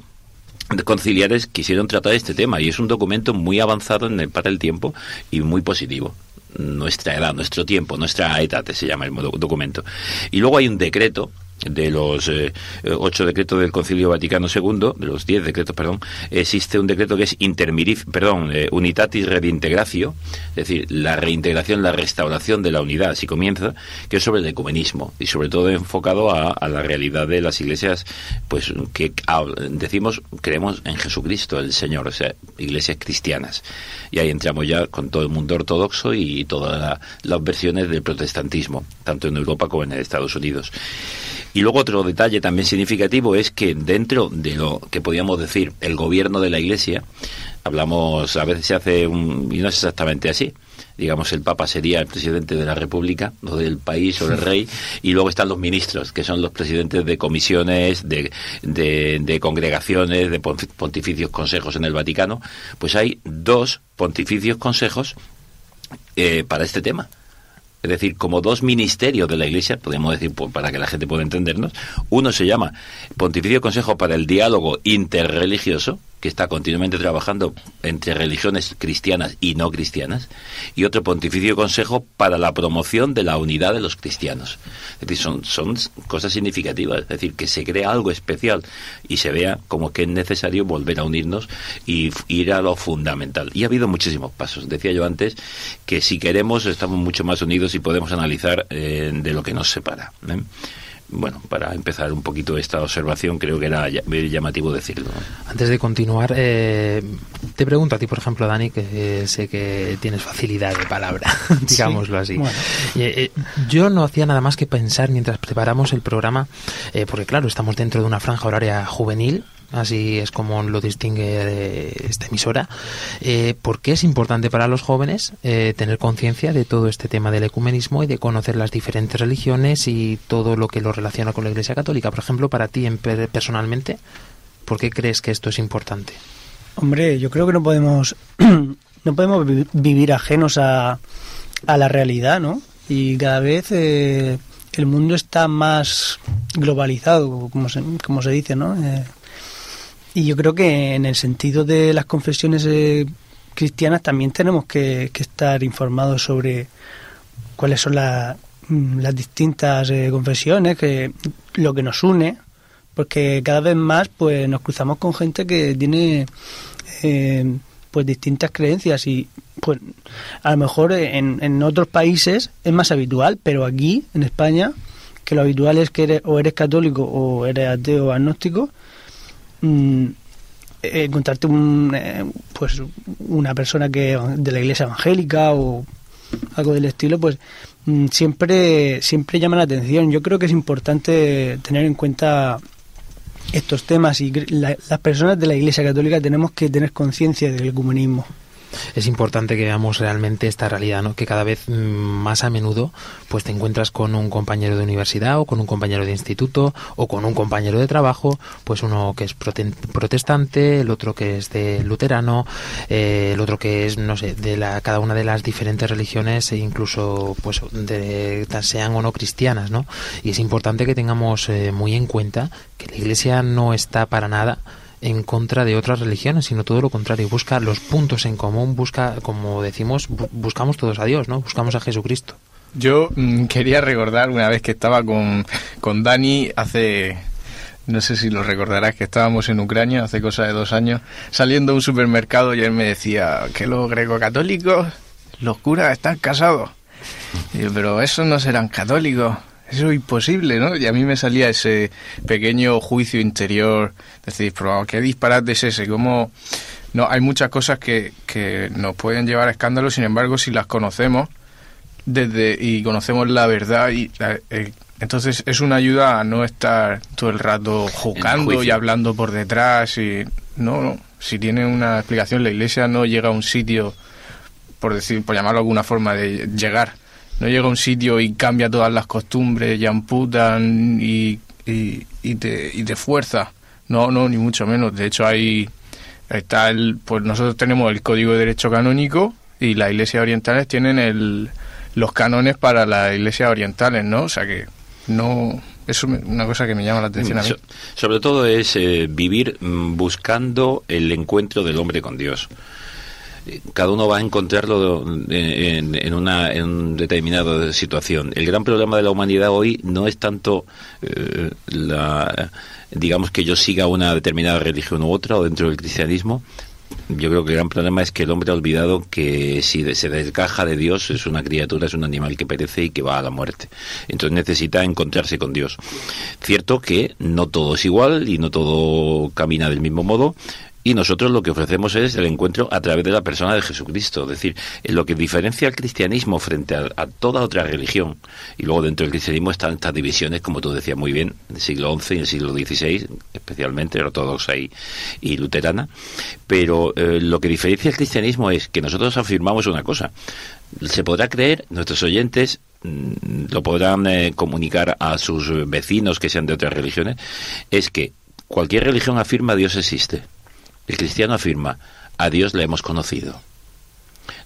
conciliares quisieron tratar este tema y es un documento muy avanzado en el- para el tiempo y muy positivo. Nuestra edad, nuestro tiempo, nuestra edad se llama el documento. Y luego hay un decreto de los eh, ocho decretos del Concilio Vaticano II, de los diez decretos, perdón, existe un decreto que es intermirif, perdón, eh, unitatis redintegratio, es decir, la reintegración, la restauración de la unidad, así comienza, que es sobre el ecumenismo y sobre todo enfocado a, la realidad de las iglesias, pues que decimos creemos en Jesucristo, el Señor, o sea, iglesias cristianas. Y ahí entramos ya con todo el mundo ortodoxo y todas la- las versiones del protestantismo, tanto en Europa como en Estados Unidos. Y luego otro detalle también significativo es que dentro de lo que podríamos decir el gobierno de la Iglesia, hablamos, a veces se hace un, y no es exactamente así, digamos el Papa sería el presidente de la República, o del país o el rey, y luego están los ministros, que son los presidentes de comisiones, de, de, congregaciones, de ponti- pontificios consejos en el Vaticano, pues hay dos pontificios consejos eh, para este tema. Es decir, como dos ministerios de la Iglesia, podemos decir, pues, para que la gente pueda entendernos. Uno se llama Pontificio Consejo para el Diálogo Interreligioso, que está continuamente trabajando entre religiones cristianas y no cristianas, y otro Pontificio Consejo para la promoción de la unidad de los cristianos. Es decir, son, son cosas significativas, es decir, que se crea algo especial y se vea como que es necesario volver a unirnos y ir a lo fundamental. Y ha habido muchísimos pasos. Decía yo antes que si queremos estamos mucho más unidos y podemos analizar eh, de lo que nos separa. ¿eh? Bueno, para empezar un poquito esta observación, creo que era llamativo decirlo. Antes de continuar, eh, te pregunto a ti, por ejemplo, Dani, que eh, sé que tienes facilidad de palabra, digámoslo así. bueno. Eh, eh, yo no hacía nada más que pensar mientras preparamos el programa, eh, porque claro, estamos dentro de una franja horaria juvenil, así es como lo distingue esta emisora, eh, porque es importante para los jóvenes eh, tener conciencia de todo este tema del ecumenismo y de conocer las diferentes religiones y todo lo que lo relaciona con la Iglesia Católica. Por ejemplo, para ti en per- personalmente, ¿por qué crees que esto es importante? Hombre, yo creo que no podemos no podemos vi- vivir ajenos a, a la realidad, ¿no? Y cada vez eh, el mundo está más globalizado, como se, como se dice, ¿no? Eh, y yo creo que en el sentido de las confesiones eh, cristianas también tenemos que, que estar informados sobre cuáles son mm, las distintas eh, confesiones, que lo que nos une, porque cada vez más pues nos cruzamos con gente que tiene eh, pues distintas creencias y pues a lo mejor en, en otros países es más habitual, pero aquí en España que lo habitual es que eres, o eres católico o eres ateo o agnóstico, mm, encontrarte un, eh, pues una persona que de la iglesia evangélica o algo del estilo, pues mm, siempre siempre llama la atención. Yo creo que es importante tener en cuenta estos temas y las personas de la Iglesia Católica tenemos que tener conciencia del comunismo. Es importante que veamos realmente esta realidad, ¿no? Que cada vez mm, más a menudo pues te encuentras con un compañero de universidad o con un compañero de instituto o con un compañero de trabajo, pues uno que es prote- protestante, el otro que es de luterano, eh, el otro que es no sé, de la cada una de las diferentes religiones e incluso pues de sean o no cristianas, ¿no? Y es importante que tengamos eh, muy en cuenta que la Iglesia no está para nada en contra de otras religiones, sino todo lo contrario, busca los puntos en común, busca, como decimos, bu- buscamos todos a Dios, ¿no? Buscamos a Jesucristo. Yo mm, quería recordar una vez que estaba con, con Dani hace, no sé si lo recordarás, que estábamos en Ucrania hace cosa de dos años, saliendo a un supermercado y él me decía que los greco-católicos, los curas están casados. Pero esos no serán católicos. Eso es imposible, ¿no? Y a mí me salía ese pequeño juicio interior, decir, pero qué disparate es ese, cómo... No, hay muchas cosas que, que nos pueden llevar a escándalos, sin embargo, si las conocemos, desde y conocemos la verdad y la- eh, entonces es una ayuda a no estar todo el rato juzgando juicio. y hablando por detrás y no, no si tiene una explicación la iglesia no llega a un sitio por decir por llamarlo de alguna forma de llegar no llega a un sitio y cambia todas las costumbres y amputan y, y, te, y te fuerza no no ni mucho menos de hecho hay está el pues nosotros tenemos el código de derecho canónico y las iglesias orientales tienen el los cánones para las iglesias orientales, ¿no? O sea que no es una cosa que me llama la atención a mí. So- sobre todo es eh, vivir mm, buscando el encuentro del hombre con Dios. Cada uno va a encontrarlo en, en una en determinada situación. El gran problema de la humanidad hoy no es tanto eh, la digamos que yo siga una determinada religión u otra o dentro del cristianismo, yo creo que el gran problema es que el hombre ha olvidado que si se desgaja de Dios es una criatura, es un animal que perece y que va a la muerte. Entonces necesita encontrarse con Dios. Cierto que no todo es igual y no todo camina del mismo modo, y nosotros lo que ofrecemos es el encuentro a través de la persona de Jesucristo. Es decir, en lo que diferencia al cristianismo frente a, toda otra religión, y luego dentro del cristianismo están estas divisiones, como tú decías muy bien, del siglo XI y el siglo XVI, especialmente ortodoxa y, y luterana, pero eh, lo que diferencia el cristianismo es que nosotros afirmamos una cosa. Se podrá creer, nuestros oyentes mm, lo podrán eh, comunicar a sus vecinos que sean de otras religiones, es que cualquier religión afirma Dios existe el cristiano afirma, a Dios le hemos conocido.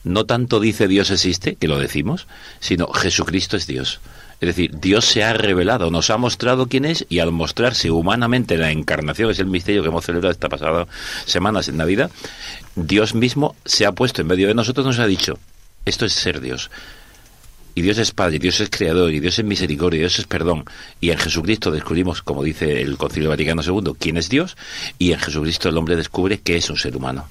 No tanto dice Dios existe, que lo decimos, sino Jesucristo es Dios. Es decir, Dios se ha revelado, nos ha mostrado quién es y al mostrarse humanamente la encarnación, es el misterio que hemos celebrado esta pasada semanas en Navidad, Dios mismo se ha puesto en medio de nosotros, nos ha dicho, esto es ser Dios. Y Dios es Padre, y Dios es Creador, y Dios es misericordia, y Dios es perdón. Y en Jesucristo descubrimos, como dice el Concilio Vaticano II, quién es Dios, y en Jesucristo el hombre descubre que es un ser humano.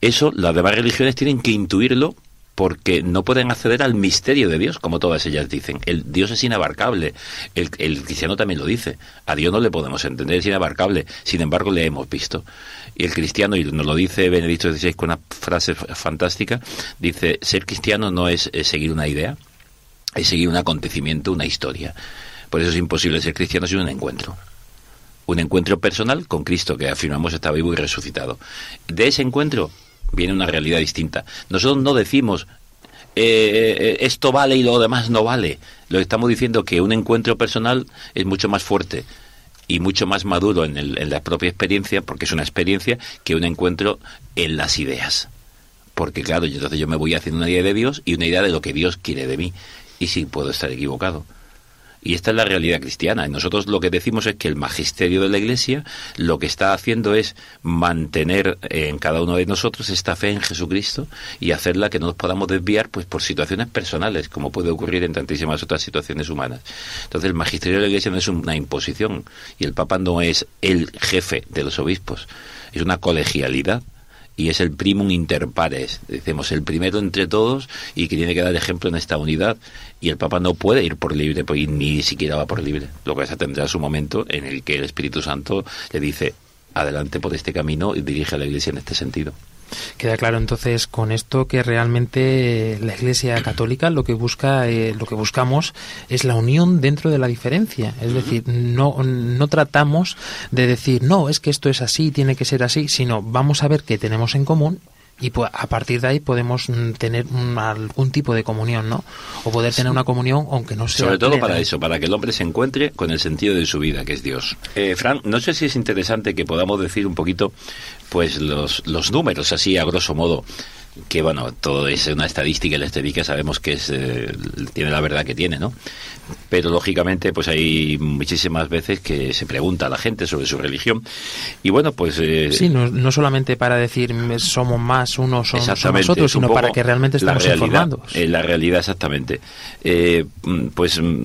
Eso las demás religiones tienen que intuirlo porque no pueden acceder al misterio de Dios, como todas ellas dicen. El Dios es inabarcable. El, cristiano también lo dice. A Dios no le podemos entender, es inabarcable. Sin embargo, le hemos visto. Y el cristiano, y nos lo dice Benedicto XVI con una frase fantástica, dice, ser cristiano no es, seguir una idea, es seguir un acontecimiento, una historia. Por eso es imposible ser cristiano sin un encuentro. Un encuentro personal con Cristo, que afirmamos está vivo y resucitado. De ese encuentro viene una realidad distinta. Nosotros no decimos eh, eh, esto vale y lo demás no vale. Lo que estamos diciendo que un encuentro personal es mucho más fuerte y mucho más maduro en, el, en la propia experiencia, porque es una experiencia, que un encuentro en las ideas. Porque claro, entonces yo me voy haciendo una idea de Dios y una idea de lo que Dios quiere de mí. Y sí puedo estar equivocado. Y esta es la realidad cristiana. Y nosotros lo que decimos es que el magisterio de la Iglesia lo que está haciendo es mantener en cada uno de nosotros esta fe en Jesucristo y hacerla que no nos podamos desviar pues por situaciones personales, como puede ocurrir en tantísimas otras situaciones humanas. Entonces el magisterio de la Iglesia no es una imposición y el Papa no es el jefe de los obispos, es una colegialidad y es el primum inter pares, decimos el primero entre todos y que tiene que dar ejemplo en esta unidad y el Papa no puede ir por libre, pues, ni siquiera va por libre. Lo que pasa tendrá su momento en el que el Espíritu Santo le dice adelante por este camino y dirige a la Iglesia en este sentido. Queda claro entonces con esto que realmente la Iglesia Católica lo que busca, eh, lo que buscamos es la unión dentro de la diferencia. Es decir, no, no tratamos de decir, no, es que esto es así, tiene que ser así, sino vamos a ver qué tenemos en común y pues, a partir de ahí podemos tener algún tipo de comunión, ¿no? O poder tener una comunión aunque no sea. Sobre todo para eso, para que el hombre se encuentre con el sentido de su vida, que es Dios. Eh, Fran, no sé si es interesante que podamos decir un poquito pues los, los números así a grosso modo que bueno, todo es una estadística y la estadística sabemos que es, eh, tiene la verdad que tiene, ¿no? Pero lógicamente pues hay muchísimas veces que se pregunta a la gente sobre su religión y bueno, pues... Eh, sí, no, solamente para decir somos más unos son, somos otros, sino para que realmente estemos informando. Eh, la realidad exactamente. pues mm,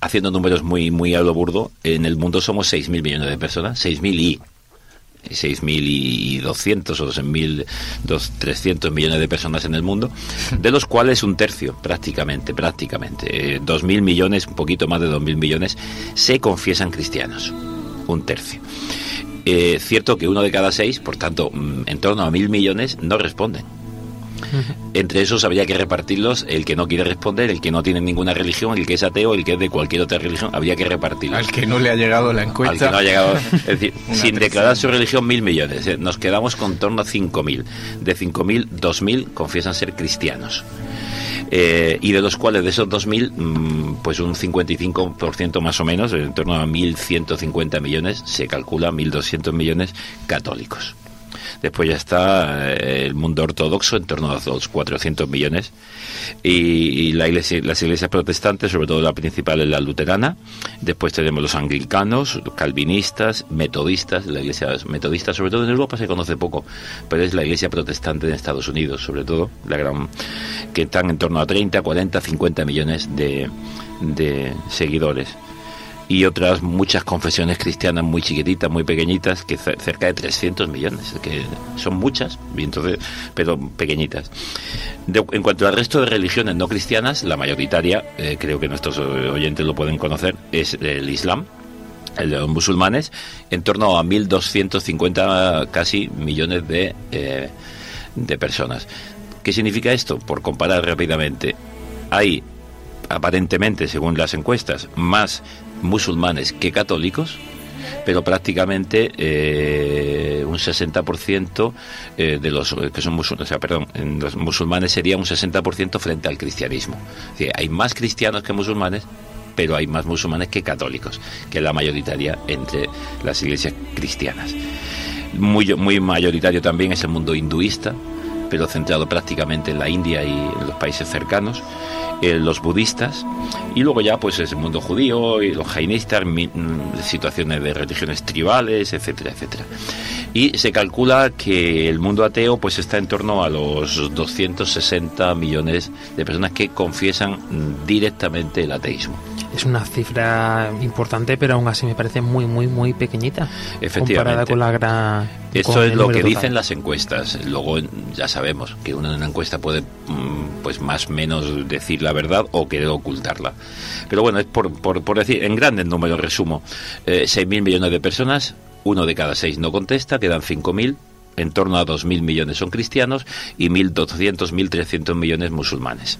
haciendo números muy muy a lo burdo, en el mundo somos 6.000 millones de personas, 6.000 y 6.200 o 6.300 millones de personas en el mundo, de los cuales un tercio, prácticamente, prácticamente, eh, 2.000 millones, un poquito más de 2.000 millones, se confiesan cristianos. Un tercio. Eh, cierto que uno de cada seis, por tanto, mm, en torno a mil millones, no responden entre esos habría que repartirlos el que no quiere responder, el que no tiene ninguna religión, el que es ateo, el que es de cualquier otra religión, habría que repartirlos. Al que no le ha llegado la encuesta. Al que no ha llegado, es decir, sin declarar su religión mil millones. Eh, nos quedamos con torno a cinco mil. De cinco mil, dos mil confiesan ser cristianos. Eh, y de los cuales de esos 2.000, mm, pues un 55% más o menos, en torno a 1.150 millones, se calcula 1.200 millones católicos. Después ya está eh, el mundo ortodoxo, en torno a los 400 millones. Y, la iglesia, las iglesias protestantes, sobre todo la principal es la luterana. Después tenemos los anglicanos, los calvinistas, metodistas. La iglesia metodista, sobre todo en Europa, se conoce poco, pero es la iglesia protestante en Estados Unidos, sobre todo, la gran, que están en torno a 30, 40, 50 millones de seguidores y otras muchas confesiones cristianas muy chiquititas, muy pequeñitas, que ce- cerca de 300 millones, que son muchas, y entonces, pero pequeñitas. En cuanto al resto de religiones no cristianas, la mayoritaria, eh, creo que nuestros oyentes lo pueden conocer, es el Islam, el de los musulmanes, en torno a 1.250 casi millones de, eh, de personas. ¿Qué significa esto? Por comparar rápidamente, hay aparentemente, según las encuestas, más musulmanes que católicos, pero prácticamente eh, un 60% eh, de los eh, que son musulmanes, o sea, perdón, en los musulmanes sería un 60% frente al cristianismo. Hay más cristianos que musulmanes, pero hay más musulmanes que católicos, que es la mayoritaria entre las iglesias cristianas. Muy, muy mayoritario también es el mundo hinduista, pero centrado prácticamente en la India y en los países cercanos, eh, los budistas, y luego ya pues es el mundo judío y los jainistas, mi- mm, situaciones de religiones tribales, etcétera, etcétera. Y se calcula que el mundo ateo pues está en torno a los 260 millones de personas que confiesan mm, directamente el ateísmo. Es una cifra importante, pero aún así me parece muy, muy, muy pequeñita. Efectivamente. Comparada con la gran. Esto es lo que total. dicen las encuestas. Luego ya sabemos que uno en una encuesta puede, mm, pues más o menos decir la verdad o querer ocultarla. Pero bueno, es por, por, por decir, en grandes números resumo, eh, 6.000 millones de personas, uno de cada seis no contesta, quedan 5.000. En torno a 2.000 millones son cristianos y 1.200, 1.300 millones musulmanes.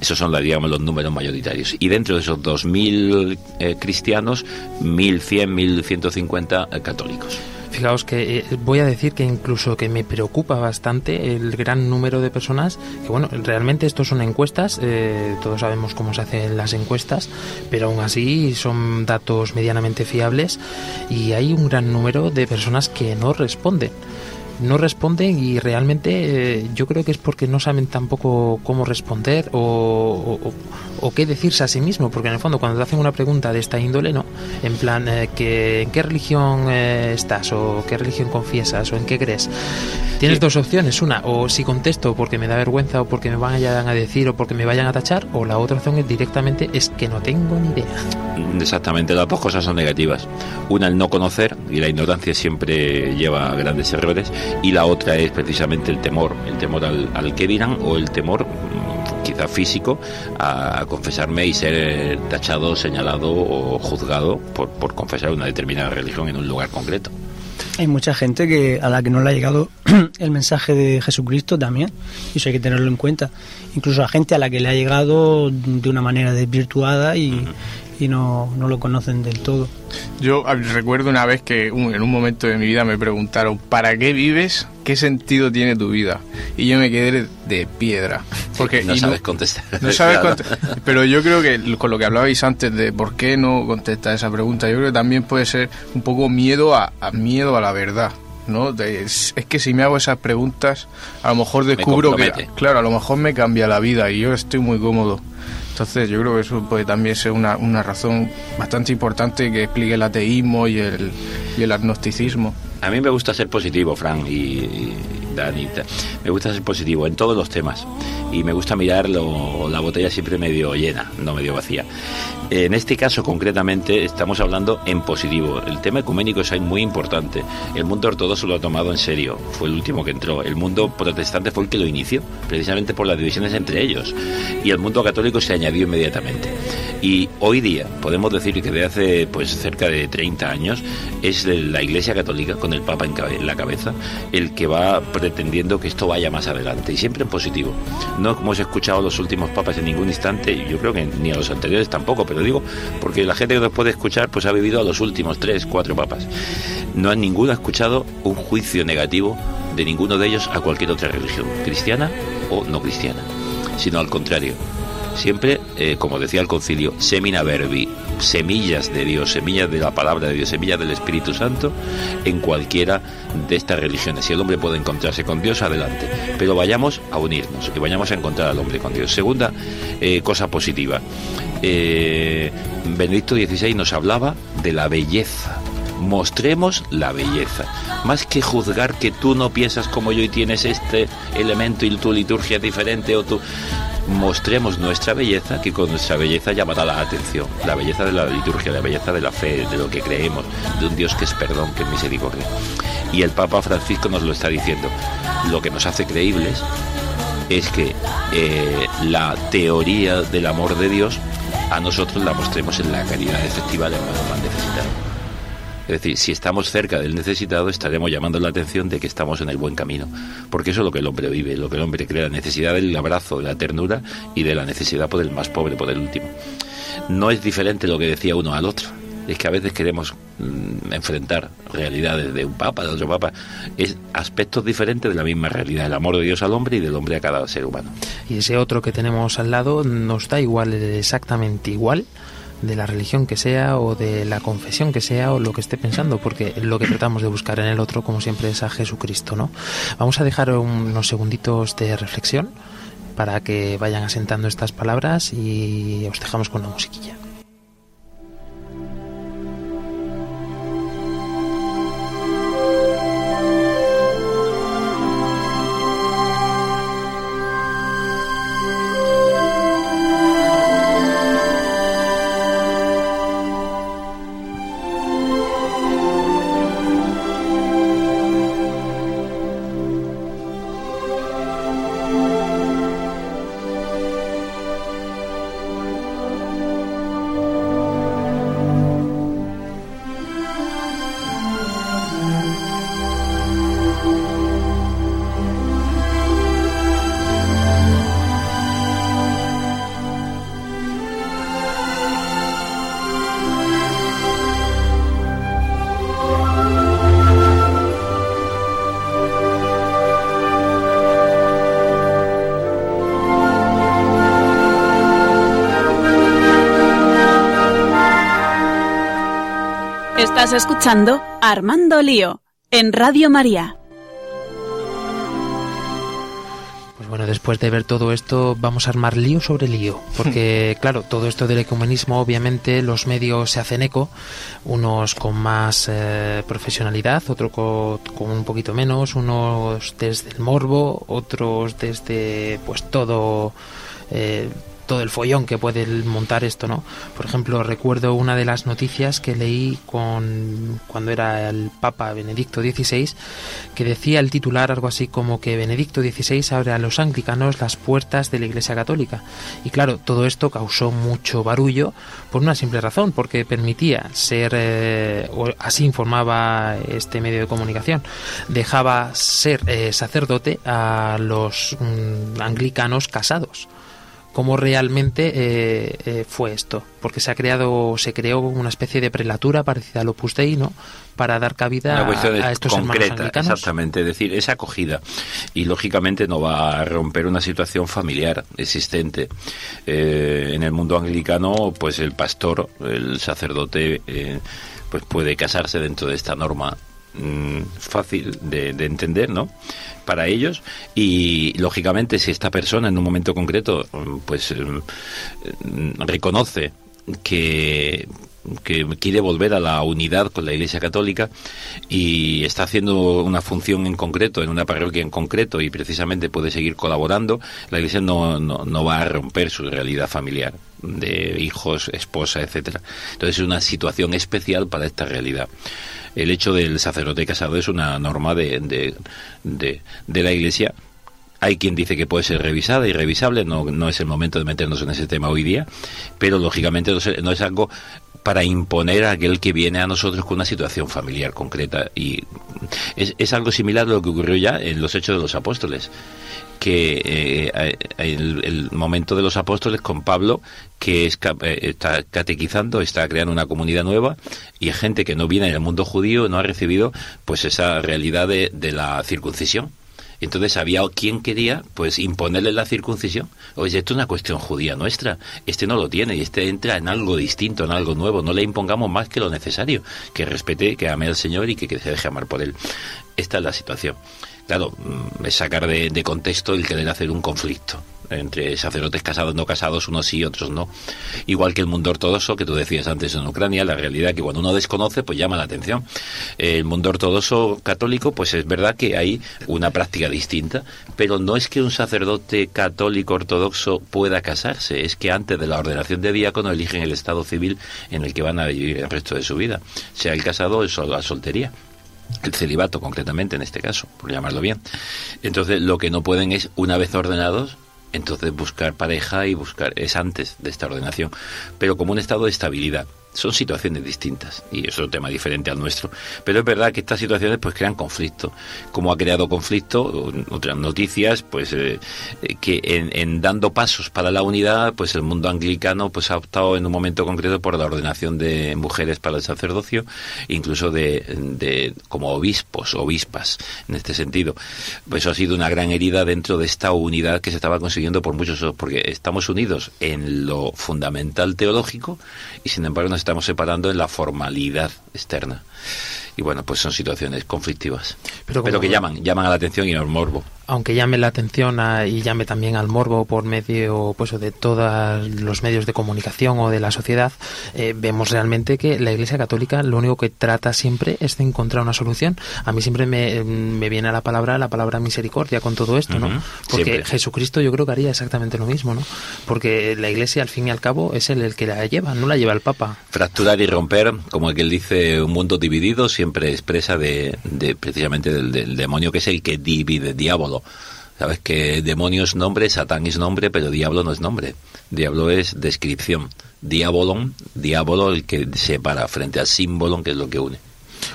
Esos son, digamos, los números mayoritarios. Y dentro de esos 2.000 eh, cristianos, 1.100, 1.150 eh, católicos. Fijaos que eh, voy a decir que incluso que me preocupa bastante el gran número de personas que, bueno, realmente esto son encuestas, eh, todos sabemos cómo se hacen las encuestas, pero aún así son datos medianamente fiables y hay un gran número de personas que no responden. No responden y realmente eh, yo creo que es porque no saben tampoco cómo responder o, o- o- qué decirse a sí mismo, porque en el fondo cuando te hacen una pregunta de esta índole, ¿no? En plan, eh, que, ¿en qué religión eh, estás? ¿O qué religión confiesas? ¿O en qué crees? Tienes Sí. dos opciones. Una, o si contesto porque me da vergüenza o porque me vayan a decir o porque me vayan a tachar, o la otra opción es directamente es que no tengo ni idea. Exactamente, las dos cosas son negativas. Una, el no conocer, y la ignorancia siempre lleva a grandes errores, y la otra es precisamente el temor, el temor al, al que dirán o el temor mm, quizá físico a, confesarme y ser tachado, señalado o juzgado por, por confesar una determinada religión en un lugar concreto. Hay mucha gente que a la que no le ha llegado el mensaje de Jesucristo también, y eso hay que tenerlo en cuenta. Incluso a gente a la que le ha llegado de una manera desvirtuada y, y no, no lo conocen del todo. Yo ah, recuerdo una vez que un- en un momento de mi vida me preguntaron, ¿para qué vives? ¿Qué sentido tiene tu vida? Y yo me quedé de piedra. Porque no sabes contestar. no sabes Claro. cuánto- Pero yo creo que con lo que hablabais antes de por qué no contestar esa pregunta, yo creo que también puede ser un poco miedo a, a miedo a la verdad. ¿no? De- es, es que si me hago esas preguntas, a lo mejor descubro que, claro, a lo mejor me cambia la vida y yo estoy muy cómodo. Entonces yo creo que eso puede también ser una, una razón bastante importante que explique el ateísmo y el, y el agnosticismo. A mí me gusta ser positivo, Fran y, y Dani. ta- Me gusta ser positivo en todos los temas. Y me gusta mirar lo- la botella siempre medio llena, no medio vacía. En este caso, concretamente, estamos hablando en positivo. El tema ecuménico es muy importante. El mundo ortodoxo lo ha tomado en serio. Fue el último que entró. El mundo protestante fue el que lo inició, precisamente por las divisiones entre ellos. Y el mundo católico se añadió inmediatamente. Y hoy día podemos decir que de hace pues cerca de 30 años es la Iglesia Católica con el Papa en la cabeza el que va pretendiendo que esto vaya más adelante y siempre en positivo. No hemos escuchado a los últimos papas en ningún instante, y yo creo que ni a los anteriores tampoco, pero digo porque la gente que nos puede escuchar pues ha vivido a los últimos tres, cuatro papas. No ha ninguno ha escuchado un juicio negativo de ninguno de ellos a cualquier otra religión, cristiana o no cristiana, sino al contrario. Siempre, eh, como decía el concilio, semina verbi, semillas de Dios, semillas de la palabra de Dios, semillas del Espíritu Santo en cualquiera de estas religiones. Si el hombre puede encontrarse con Dios, adelante. Pero vayamos a unirnos y vayamos a encontrar al hombre con Dios. Segunda eh, cosa positiva. Eh, Benedicto XVI nos hablaba de la belleza mostremos la belleza. Más que juzgar que tú no piensas como yo y tienes este elemento y tu liturgia es diferente o tú mostremos nuestra belleza, que con nuestra belleza llamará la atención, la belleza de la liturgia, la belleza de la fe, de lo que creemos, de un Dios que es perdón, que es misericordia. Y el Papa Francisco nos lo está diciendo. Lo que nos hace creíbles es que eh, la teoría del amor de Dios a nosotros la mostremos en la caridad efectiva del hermano más necesitado. Es decir, si estamos cerca del necesitado, estaremos llamando la atención de que estamos en el buen camino. Porque eso es lo que el hombre vive, lo que el hombre cree, la necesidad del abrazo, de la ternura y de la necesidad por el más pobre, por el último. No es diferente lo que decía uno al otro. Es que a veces queremos mm, enfrentar realidades de un papa, de otro papa. Es aspectos diferentes de la misma realidad, el amor de Dios al hombre y del hombre a cada ser humano. Y ese otro que tenemos al lado nos da igual, exactamente igual de la religión que sea o de la confesión que sea o lo que esté pensando, porque lo que tratamos de buscar en el otro, como siempre, es a Jesucristo, ¿no? Vamos a dejar unos segunditos de reflexión para que vayan asentando estas palabras y os dejamos con la musiquilla. Estás escuchando Armando Lío en Radio María. Pues bueno, después de ver todo esto, vamos a armar lío sobre lío. Porque, claro, todo esto del ecumenismo, obviamente, los medios se hacen eco, unos con más eh, profesionalidad, otros con, con un poquito menos, unos desde el morbo, otros desde, pues, todo. eh, todo el follón que puede montar esto, ¿no? Por ejemplo, recuerdo una de las noticias que leí con cuando era el Papa Benedicto XVI, que decía el titular algo así como que Benedicto XVI abre a los anglicanos las puertas de la Iglesia Católica. Y claro, todo esto causó mucho barullo por una simple razón, porque permitía ser, eh, o así informaba este medio de comunicación, dejaba ser eh, sacerdote a los mm, anglicanos casados cómo realmente eh, eh, fue esto, porque se ha creado, se creó una especie de prelatura parecida al Opus Dei, ¿no? Para dar cabida a, a es estos hermanos concreta, anglicanos. exactamente, es decir, es acogida y lógicamente no va a romper una situación familiar existente. Eh, en el mundo anglicano, pues el pastor, el sacerdote, eh, pues puede casarse dentro de esta norma mm, fácil de, de entender, ¿no? Para ellos y lógicamente si esta persona en un momento concreto, mm, pues mm, reconoce que que quiere volver a la unidad con la Iglesia Católica y está haciendo una función en concreto, en una parroquia en concreto y precisamente puede seguir colaborando, la Iglesia no, no, no va a romper su realidad familiar de hijos, esposa, etcétera. Entonces es una situación especial para esta realidad. El hecho del sacerdote casado es una norma de, de, de, la Iglesia. Hay quien dice que puede ser revisada y revisable, no, no es el momento de meternos en ese tema hoy día, pero lógicamente no es algo para imponer a aquel que viene a nosotros con una situación familiar concreta. Y es, es algo similar a lo que ocurrió ya en los Hechos de los Apóstoles que eh, el, el, momento de los apóstoles con Pablo, que es, eh, está catequizando, está creando una comunidad nueva y gente que no viene del mundo judío, no ha recibido pues esa realidad de la circuncisión Entonces había quien quería pues imponerle la circuncisión. Oye, esto es una cuestión judía nuestra. Este no lo tiene y este entra en algo distinto, en algo nuevo. No le impongamos más que lo necesario. Que respete, que ame al Señor y que, que se deje amar por él. Esta es la situación. Claro, mm, es sacar de, de contexto el querer hacer un conflicto entre sacerdotes casados, no casados, unos sí, otros no. Igual que el mundo ortodoxo, que tú decías antes en Ucrania, la realidad que cuando uno desconoce, pues llama la atención. El mundo ortodoxo católico, pues es verdad que hay una práctica distinta, pero no es que un sacerdote católico ortodoxo pueda casarse, es que antes de la ordenación de diácono eligen el estado civil en el que van a vivir el resto de su vida, sea el casado o la soltería el celibato concretamente en este caso, por llamarlo bien. Entonces lo que no pueden es, una vez ordenados, entonces buscar pareja y buscar es antes de esta ordenación, pero como un estado de estabilidad. Son situaciones distintas y es un tema diferente al nuestro. Pero es verdad que estas situaciones pues crean conflicto. Como ha creado conflicto, otras noticias, pues eh, que en, en, dando pasos para la unidad, pues el mundo anglicano pues ha optado en un momento concreto por la ordenación de mujeres para el sacerdocio, incluso de, de como obispos, obispas, en este sentido. Pues eso ha sido una gran herida dentro de esta unidad que se estaba consiguiendo por muchos, porque estamos unidos en lo fundamental teológico y sin embargo nos estamos separando en la formalidad externa. Y bueno, pues son situaciones conflictivas, pero, pero que llaman, llaman a la atención y al morbo aunque llame la atención a, y llame también al morbo por medio pues de todos los medios de comunicación o de la sociedad, eh, vemos realmente que la Iglesia Católica lo único que trata siempre es de encontrar una solución. A mí siempre me, me viene a la palabra la palabra misericordia con todo esto, ¿no? Porque siempre. Jesucristo yo creo que haría exactamente lo mismo, ¿no? Porque la Iglesia al fin y al cabo es él el que la lleva, no la lleva el Papa. Fracturar y romper, como el que él dice, un mundo dividido siempre expresa de, de precisamente del, del demonio que es el que divide, diablo Sabes que demonio es nombre, Satán es nombre, pero diablo no es nombre. Diablo es descripción. Diabolon, diablo el que separa frente al símbolo, que es lo que une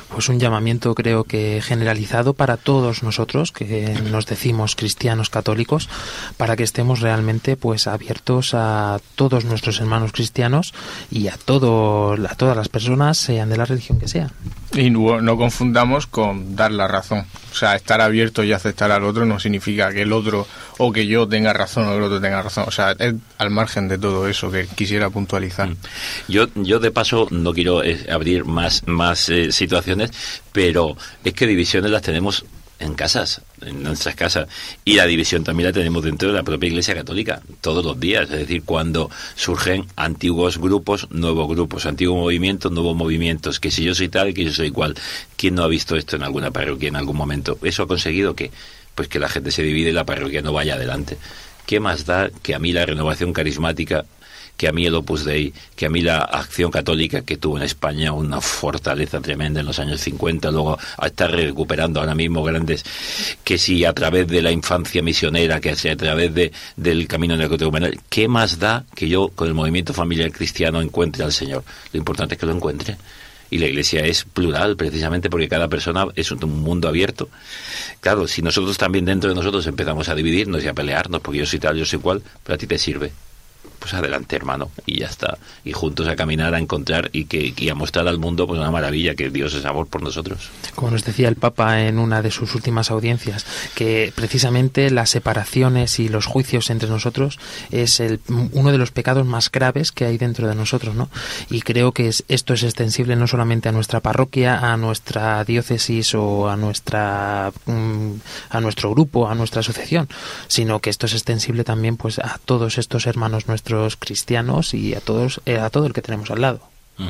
pues un llamamiento creo que generalizado para todos nosotros que nos decimos cristianos católicos para que estemos realmente pues abiertos a todos nuestros hermanos cristianos y a todo a todas las personas sean de la religión que sean. Y no, no confundamos con dar la razón. O sea estar abierto y aceptar al otro no significa que el otro o que yo tenga razón o que el otro tenga razón. O sea es al margen de todo eso que quisiera puntualizar. Yo yo de paso no quiero eh, abrir más más eh, situaciones pero es que divisiones las tenemos en casas, en nuestras casas. Y la división también la tenemos dentro de la propia Iglesia Católica, todos los días. Es decir, cuando surgen antiguos grupos, nuevos grupos, antiguos movimientos, nuevos movimientos, que si yo soy tal, que yo soy igual. ¿Quién no ha visto esto en alguna parroquia en algún momento? ¿Eso ha conseguido que Pues que la gente se divide y la parroquia no vaya adelante. ¿Qué más da que a mí la renovación carismática que a mí el Opus Dei, que a mí la acción católica que tuvo en España una fortaleza tremenda en los años 50, luego está recuperando ahora mismo grandes, que si a través de la infancia misionera, que si a través de, del camino neocatecumenal, ¿qué más da que yo con el movimiento familiar cristiano encuentre al Señor? Lo importante es que lo encuentre y la iglesia es plural precisamente porque cada persona es un mundo abierto. Claro, si nosotros también dentro de nosotros empezamos a dividirnos y a pelearnos, porque yo soy tal, yo soy cual, pero a ti te sirve pues adelante hermano y ya está. Y juntos a caminar a encontrar y que y a mostrar al mundo pues una maravilla que Dios es amor por nosotros. Como nos decía el Papa en una de sus últimas audiencias que precisamente las separaciones y los juicios entre nosotros es el, uno de los pecados más graves que hay dentro de nosotros no y creo que es, esto es extensible no solamente a nuestra parroquia a nuestra diócesis o a nuestra mm, a nuestro grupo a nuestra asociación sino que esto es extensible también pues a todos estos hermanos nuestros cristianos y a todos eh, a todo el que tenemos al lado.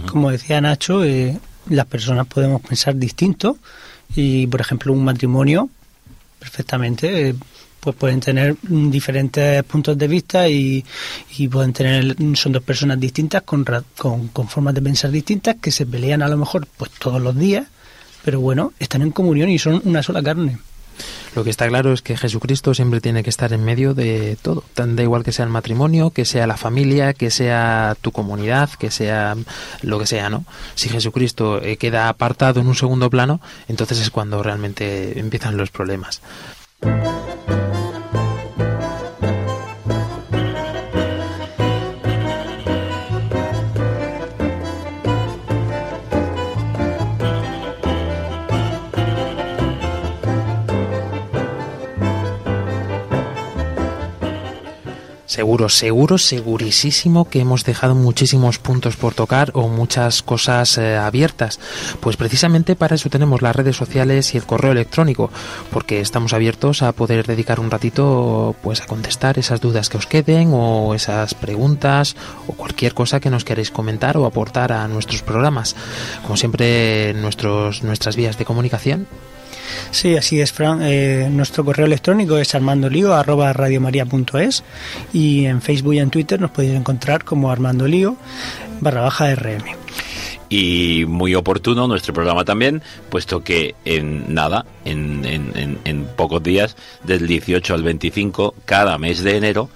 Como decía Nacho, eh, las personas podemos pensar distinto y, por ejemplo, un matrimonio perfectamente eh, pues pueden tener diferentes puntos de vista y, y, pueden tener son dos personas distintas con, con, con formas de pensar distintas que se pelean a lo mejor pues todos los días pero bueno están en comunión y son una sola carne lo que está claro es que Jesucristo siempre tiene que estar en medio de todo. Da igual que sea el matrimonio, que sea la familia, que sea tu comunidad, que sea lo que sea, ¿no? Si Jesucristo eh, queda apartado en un segundo plano, entonces es cuando realmente empiezan los problemas. Seguro, seguro, segurísimo que hemos dejado muchísimos puntos por tocar o muchas cosas eh, abiertas. Pues precisamente para eso tenemos las redes sociales y el correo electrónico, porque estamos abiertos a poder dedicar un ratito pues a contestar esas dudas que os queden o esas preguntas o cualquier cosa que nos queráis comentar o aportar a nuestros programas. Como siempre, nuestros, nuestras vías de comunicación Sí, así es, Fran. Eh, nuestro correo electrónico es armandolío.es y en Facebook y en Twitter nos podéis encontrar como armandolío barra baja RM. Y muy oportuno nuestro programa también, puesto que en nada, en, en, en pocos días, del 18 al 25, cada mes de enero,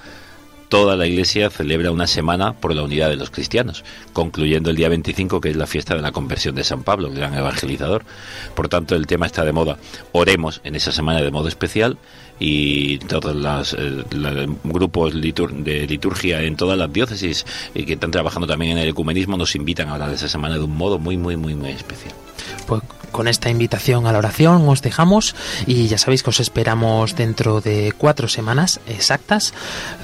toda la Iglesia celebra una semana por la unidad de los cristianos, concluyendo el día 25, que es la fiesta de la conversión de San Pablo, el gran evangelizador. Por tanto, el tema está de moda. Oremos en esa semana de modo especial y todos los eh, grupos de liturgia en todas las diócesis y que están trabajando también en el ecumenismo nos invitan a hablar de esa semana de un modo muy, muy, muy, muy especial. Pues con esta invitación a la oración os dejamos y ya sabéis que os esperamos dentro de cuatro semanas exactas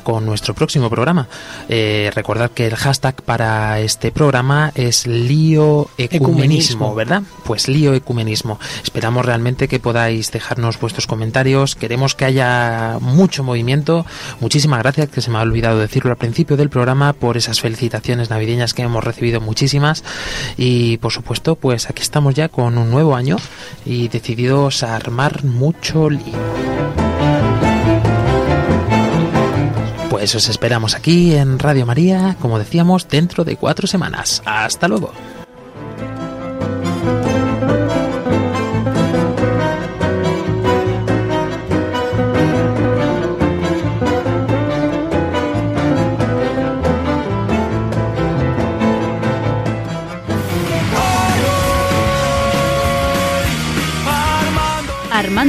con nuestro próximo programa. Eh, recordad que el hashtag para este programa es lío ecumenismo, ¿verdad? Pues lío ecumenismo. Esperamos realmente que podáis dejarnos vuestros comentarios. Queremos que haya mucho movimiento. Muchísimas gracias, que se me ha olvidado decirlo al principio del programa, por esas felicitaciones navideñas que hemos recibido muchísimas. Y por supuesto, pues aquí estamos ya con un nuevo año y decididos a armar mucho lío. Pues os esperamos aquí en Radio María, como decíamos, dentro de cuatro semanas. Hasta luego.